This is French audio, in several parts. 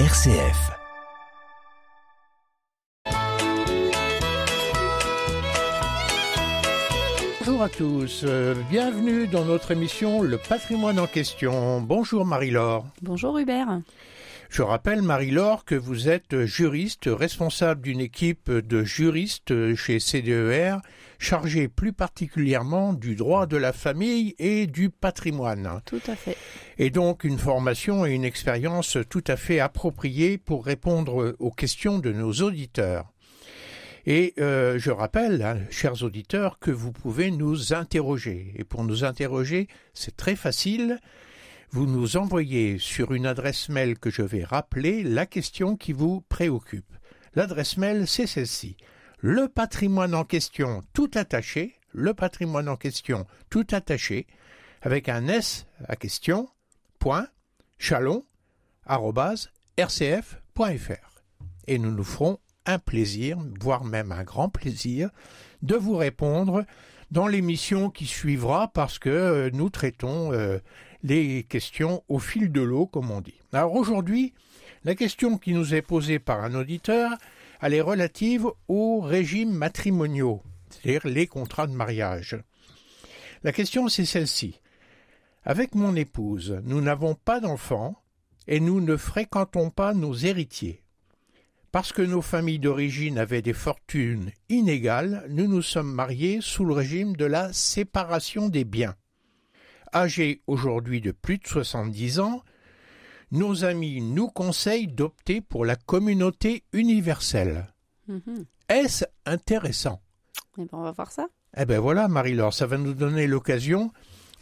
RCF. Bonjour à tous, euh, bienvenue dans notre émission Le patrimoine en question. Bonjour Marie-Laure. Bonjour Hubert. Je rappelle Marie-Laure que vous êtes juriste responsable d'une équipe de juristes chez CDER chargée plus particulièrement du droit de la famille et du patrimoine. Tout à fait. Et donc une formation et une expérience tout à fait appropriée pour répondre aux questions de nos auditeurs. Et euh, je rappelle, hein, chers auditeurs, que vous pouvez nous interroger. Et pour nous interroger, c'est très facile. Vous nous envoyez sur une adresse mail que je vais rappeler la question qui vous préoccupe. L'adresse mail, c'est celle-ci. Le patrimoine en question tout attaché, le patrimoine en question tout attaché, avec un S à question, point, chalon, rcf.fr. Et nous nous ferons un plaisir, voire même un grand plaisir, de vous répondre dans l'émission qui suivra parce que euh, nous traitons euh, les questions au fil de l'eau, comme on dit. Alors aujourd'hui, la question qui nous est posée par un auditeur, elle est relative aux régimes matrimoniaux, c'est-à-dire les contrats de mariage. La question c'est celle-ci. Avec mon épouse, nous n'avons pas d'enfants et nous ne fréquentons pas nos héritiers. Parce que nos familles d'origine avaient des fortunes inégales, nous nous sommes mariés sous le régime de la séparation des biens. Âgés aujourd'hui de plus de 70 ans, nos amis nous conseillent d'opter pour la communauté universelle. Mhm. Est-ce intéressant? Eh ben, on va voir ça. Eh bien voilà, Marie-Laure, ça va nous donner l'occasion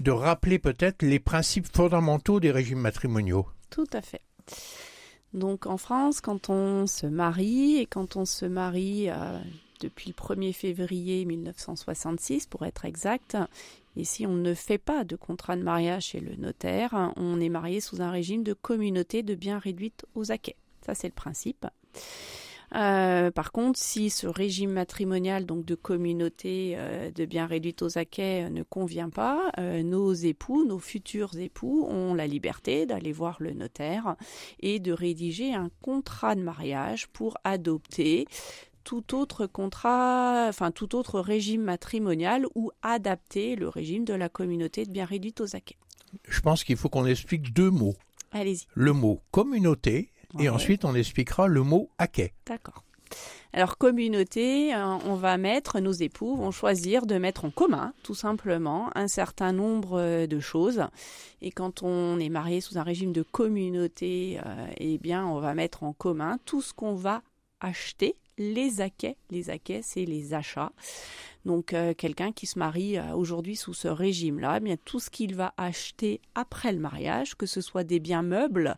de rappeler peut-être les principes fondamentaux des régimes matrimoniaux. Tout à fait. Donc en France, quand on se marie, et quand on se marie euh, depuis le 1er février 1966 pour être exact, et si on ne fait pas de contrat de mariage chez le notaire, on est marié sous un régime de communauté de biens réduite aux acquets. Ça c'est le principe. Euh, par contre, si ce régime matrimonial, donc de communauté euh, de biens réduite aux acquets, euh, ne convient pas, nos époux, nos futurs époux, ont la liberté d'aller voir le notaire et de rédiger un contrat de mariage pour adopter tout autre contrat, enfin tout autre régime matrimonial ou adapter le régime de la communauté de biens réduite aux acquets. Je pense qu'il faut qu'on explique deux mots. Allez-y. Le mot communauté et ensuite on expliquera le mot acquet. D'accord. Alors communauté, euh, on va mettre, nos époux vont choisir de mettre en commun, tout simplement, un certain nombre euh, de choses. Et quand on est marié sous un régime de communauté, euh, eh bien, on va mettre en commun tout ce qu'on va acheter, les acquets. Les acquets, c'est les achats. Donc euh, quelqu'un qui se marie euh, aujourd'hui sous ce régime-là, eh bien tout ce qu'il va acheter après le mariage, que ce soit des biens meubles,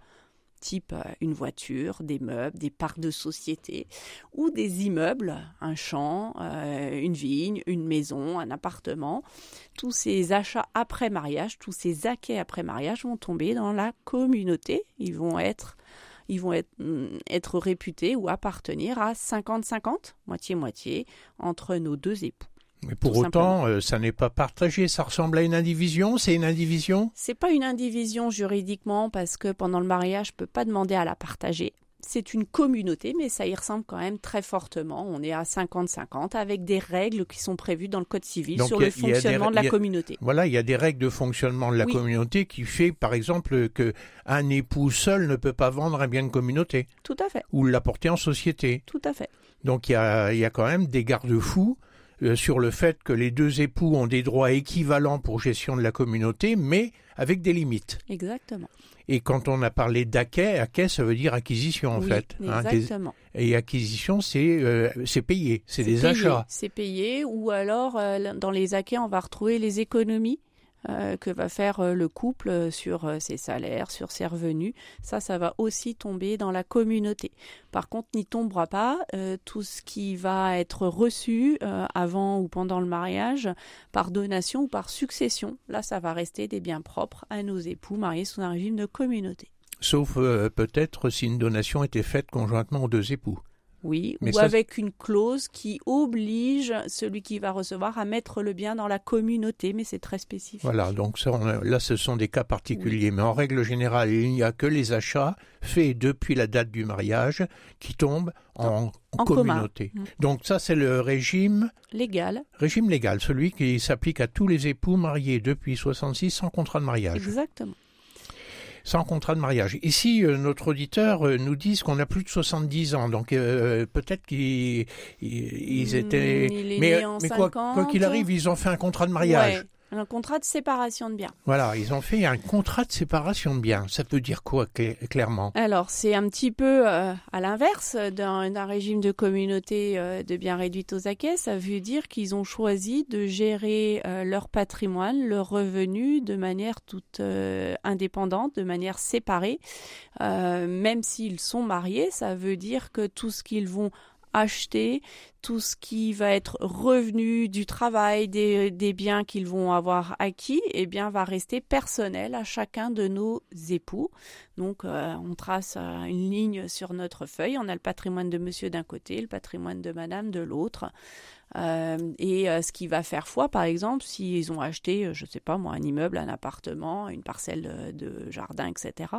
type euh, une voiture, des meubles, des parcs de société, ou des immeubles, un champ, une vigne, une maison, un appartement. Tous ces achats après mariage, tous ces acquets après mariage vont tomber dans la communauté. Ils vont être ils vont être, mm, être réputés ou appartenir à 50-50, moitié-moitié, entre nos deux époux. Mais pour autant, euh, ça n'est pas partagé. Ça ressemble à une indivision. C'est une indivision? C'est pas une indivision juridiquement parce que pendant le mariage, je peux pas demander à la partager. C'est une communauté, mais ça y ressemble quand même très fortement. On est à 50-50 avec des règles qui sont prévues dans le Code civil Donc, sur a- le des- fonctionnement de la a- communauté. Voilà, il y a des règles de fonctionnement de la Oui. communauté qui fait, par exemple, que un époux seul ne peut pas vendre un bien de communauté Tout à fait, ou l'apporter en société. tout à fait. Donc il y a, il y a quand même des garde-fous sur le fait que les deux époux ont des droits équivalents pour gestion de la communauté, mais avec des limites. Exactement. Et quand on a parlé d'acquet, acquet, ça veut dire acquisition en oui, fait. hein, exactement. et acquisition, c'est euh, c'est payé, c'est des payé, achats. C'est payé, ou alors euh, dans les acquets, on va retrouver les économies euh, que va faire euh, le couple euh, sur ses salaires, sur ses revenus. Ça, ça va aussi tomber dans la communauté. Par contre, n'y tombera pas tout ce qui va être reçu avant ou pendant le mariage par donation ou par succession. Là, ça va rester des biens propres à nos époux mariés sous un régime de communauté. Sauf peut-être si une donation était faite conjointement aux deux époux. Oui, ou avec une clause qui oblige celui qui va recevoir à mettre le bien dans la communauté, mais c'est très spécifique. Voilà, donc là, ce sont des cas particuliers, mais en règle générale, il n'y a que les achats faits depuis la date du mariage qui tombent en, communauté. Mm. Donc ça, c'est le régime légal. Régime légal, celui qui s'applique à tous les époux mariés depuis 66 sans contrat de mariage. Exactement sans contrat de mariage. Ici, euh, notre auditeur euh, nous dit qu'on a plus de 70 ans, donc euh, peut-être qu'ils ils étaient... mais, quoi qu'il arrive, ils ont fait un contrat de mariage. Un contrat de séparation de biens. Voilà, ils ont fait un contrat de séparation de biens. Ça veut dire quoi clairement? Alors, c'est un petit peu euh, à l'inverse d'un régime de communauté euh, de biens réduits aux acquets. Ça veut dire qu'ils ont choisi de gérer euh, leur patrimoine, leurs revenus de manière toute indépendante, de manière séparée. même s'ils sont mariés, ça veut dire que tout ce qu'ils vont acheter, tout ce qui va être revenu du travail, des, biens qu'ils vont avoir acquis, eh bien, va rester personnel à chacun de nos époux. Donc, euh, on trace euh, une ligne sur notre feuille. On a le patrimoine de monsieur d'un côté, le patrimoine de madame de l'autre. Euh, et ce qui va faire foi, par exemple, s'ils ont acheté, je ne sais pas moi, un immeuble, un appartement, une parcelle de jardin, etc.,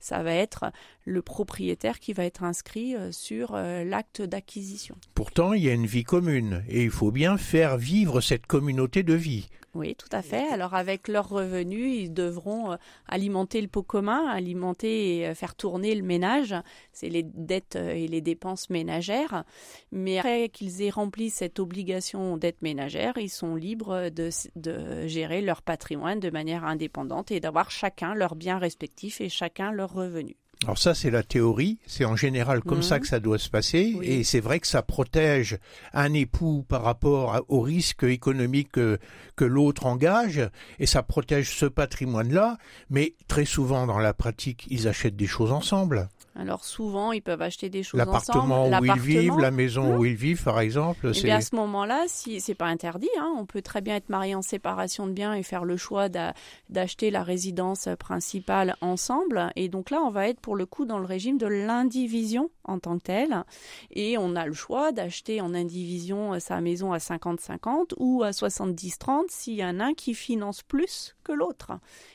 ça va être le propriétaire qui va être inscrit sur l'acte d'acquisition. Pourtant, il y a une vie commune et il faut bien faire vivre cette communauté de vie. Oui, tout à fait. Alors avec leurs revenus, ils devront euh, alimenter le pot commun, alimenter et euh, faire tourner le ménage. C'est les dettes euh, et les dépenses ménagères. Mais après qu'ils aient rempli cette obligation dette ménagère, ils sont libres de, de gérer leur patrimoine de manière indépendante et d'avoir chacun leurs biens respectifs et chacun leurs revenus. Alors ça, c'est la théorie. C'est en général comme ça mhm. que ça doit se passer. Et c'est vrai que ça protège un époux par rapport au risque économique que, que l'autre engage. Et ça protège ce patrimoine-là. Mais très souvent, dans la pratique, ils achètent des choses ensemble. Alors souvent, ils peuvent acheter des choses ensemble. L'appartement où ils vivent, la maison où ils vivent, par exemple. Et eh bien à ce moment-là, si c'est pas interdit, hein, on peut très bien être marié en séparation de biens et faire le choix d'acheter la résidence principale ensemble. Et donc là, on va être pour le coup dans le régime de l'indivision en tant que telle. Et on a le choix d'acheter en indivision sa maison à 50-50 ou à 70-30 s'il y en a un qui finance plus que l'autre.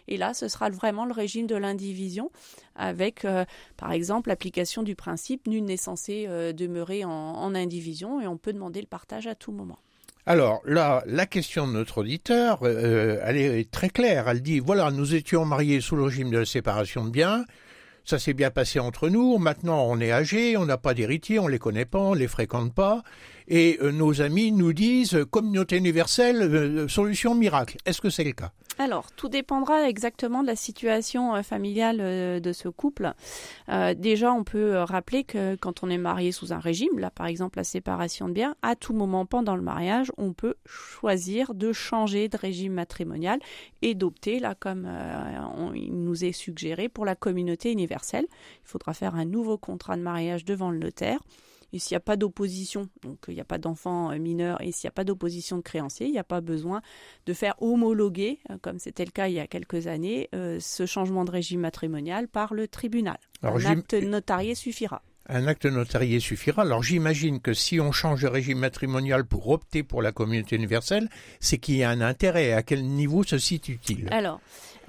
Et là, ce sera vraiment le régime de l'indivision avec, euh, par exemple, l'application du principe nul n'est censé euh, demeurer en, indivision et on peut demander le partage à tout moment. Alors là, la question de notre auditeur, euh, elle est très claire. Elle dit voilà, nous étions mariés sous le régime de la séparation de biens. Ça s'est bien passé entre nous. Maintenant, on est âgé, on n'a pas d'héritiers, on les connaît pas, on les fréquente pas. Et nos amis nous disent communauté universelle, solution miracle. Est-ce que c'est le cas? Alors, tout dépendra exactement de la situation euh, familiale euh, de ce couple. Euh, déjà, on peut rappeler que quand on est marié sous un régime, là par exemple la séparation de biens, à tout moment pendant le mariage, on peut choisir de changer de régime matrimonial et d'opter, là comme il nous est suggéré, pour la communauté universelle. Il faudra faire un nouveau contrat de mariage devant le notaire. Et s'il n'y a pas d'opposition, donc il n'y a pas d'enfants euh, mineurs, et s'il n'y a pas d'opposition de créanciers, il n'y a pas besoin de faire homologuer, euh, comme c'était le cas il y a quelques années, euh, ce changement de régime matrimonial par le tribunal. Un acte notarié suffira. Un acte notarié suffira. Alors j'imagine que si on change de régime matrimonial pour opter pour la communauté universelle, c'est qu'il y a un intérêt. À quel niveau se situe-t-il? Alors,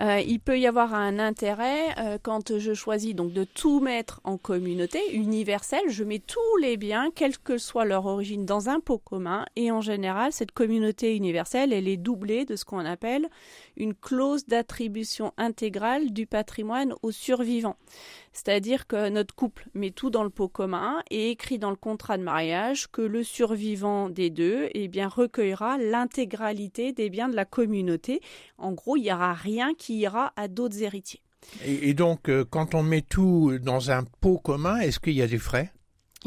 euh, il peut y avoir un intérêt euh, quand je choisis donc de tout mettre en communauté universelle. Je mets tous les biens, quelle que soit leur origine, dans un pot commun. Et en général, cette communauté universelle, elle est doublée de ce qu'on appelle une clause d'attribution intégrale du patrimoine aux survivants. C'est-à-dire que notre couple met tout dans le pot commun et écrit dans le contrat de mariage que le survivant des deux eh bien, recueillera l'intégralité des biens de la communauté. En gros, il n'y aura rien qui ira à d'autres héritiers. Et, donc, euh, quand on met tout dans un pot commun, est-ce qu'il y a des frais?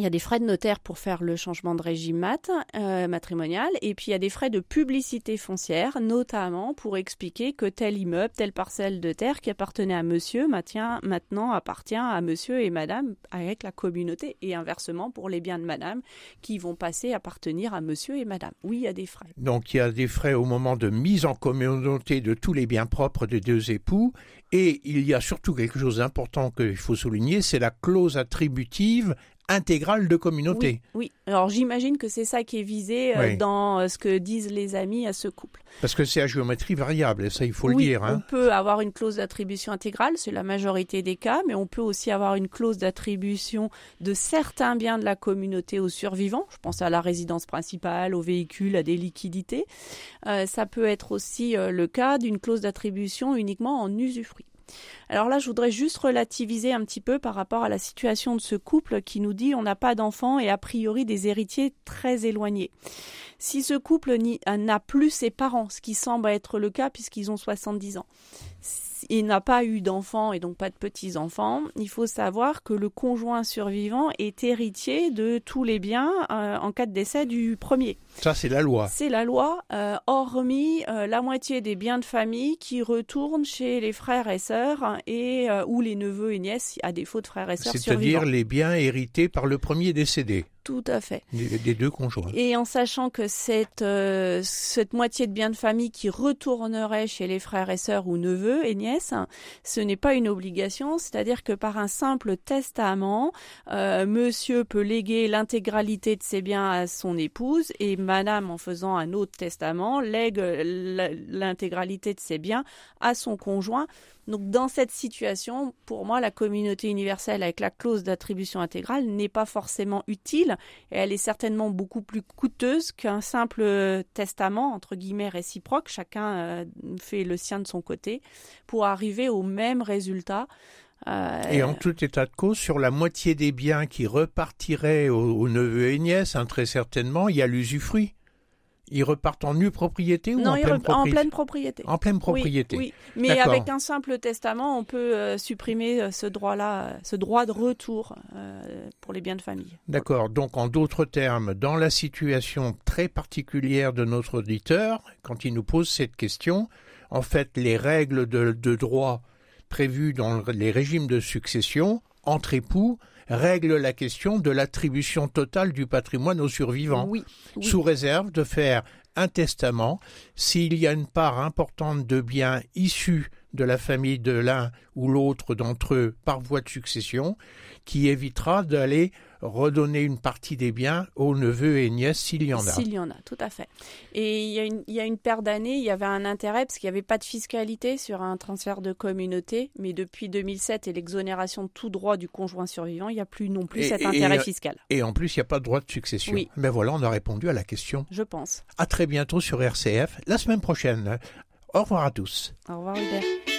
Il y a des frais de notaire pour faire le changement de régime euh, matrimonial, et puis il y a des frais de publicité foncière, notamment pour expliquer que tel immeuble, telle parcelle de terre qui appartenait à monsieur maintenant appartient à monsieur et madame avec la communauté, et inversement pour les biens de madame qui vont passer à appartenir à monsieur et madame. Oui, il y a des frais. Donc il y a des frais au moment de mise en communauté de tous les biens propres des deux époux, et il y a surtout quelque chose d'important qu'il faut souligner, c'est la clause attributive intégrale de communauté. Oui, alors j'imagine que c'est ça qui est visé euh, dans euh, ce que disent les amis à ce couple. Parce que c'est à géométrie variable, et ça il faut le dire. Hein. On peut avoir une clause d'attribution intégrale, c'est la majorité des cas, mais on peut aussi avoir une clause d'attribution de certains biens de la communauté aux survivants. Je pense à la résidence principale, aux véhicules, à des liquidités. Euh, ça peut être aussi le cas d'une clause d'attribution uniquement en usufruit. Alors là, je voudrais juste relativiser un petit peu par rapport à la situation de ce couple qui nous dit on n'a pas d'enfants et a priori des héritiers très éloignés. Si ce couple n'a plus ses parents, ce qui semble être le cas puisqu'ils ont 70 ans, il n'a pas eu d'enfants et donc pas de petits-enfants, il faut savoir que le conjoint survivant est héritier de tous les biens euh, en cas de décès du premier. Ça, c'est la loi. C'est la loi, euh, hormis euh, la moitié des biens de famille qui retournent chez les frères et sœurs et ou les neveux et nièces à défaut de frères et sœurs C'est-à-dire les biens hérités par le premier décédé. Tout à fait. Des, deux conjoints. Et en sachant que cette, euh, cette moitié de biens de famille qui retournerait chez les frères et sœurs ou neveux et nièces, ce n'est pas une obligation, c'est-à-dire que par un simple testament, euh, monsieur peut léguer l'intégralité de ses biens à son épouse et madame, en faisant un autre testament, lègue l'intégralité de ses biens à son conjoint donc dans cette situation, pour moi, la communauté universelle avec la clause d'attribution intégrale n'est pas forcément utile et elle est certainement beaucoup plus coûteuse qu'un simple testament, entre guillemets, réciproque. Chacun euh, fait le sien de son côté pour arriver au même résultat. Euh, et en tout état de cause, sur la moitié des biens qui repartiraient aux, neveux et nièces, hein, très certainement, il y a l'usufruit. Ils repartent en nue propriété ou en, pleine propriété en pleine propriété En pleine propriété. Oui, mais avec un simple testament, on peut euh, supprimer euh, ce droit-là, ce droit de retour euh, pour les biens de famille. D'accord. Donc, en d'autres termes, dans la situation très particulière de notre auditeur, quand il nous pose cette question, en fait, les règles de, de droit prévues dans les régimes de succession entre époux règle la question de l'attribution totale du patrimoine aux survivants, sous réserve de faire un testament. S'il y a une part importante de biens issus de la famille de l'un ou l'autre d'entre eux par voie de succession, qui évitera d'aller redonner une partie des biens aux neveux et nièces s'il y en a. S'il y en a, tout à fait. Et il y a une, il y a une paire d'années, il y avait un intérêt parce qu'il n'y avait pas de fiscalité sur un transfert de communauté, mais depuis 2007 et l'exonération de tout droit du conjoint survivant, il n'y a plus non plus cet intérêt fiscal. Et en plus, il n'y a pas de droit de succession. Oui. Mais voilà, on a répondu à la question. Je pense. À très bientôt sur RCF, la semaine prochaine. Au revoir à tous. Au revoir Hubert.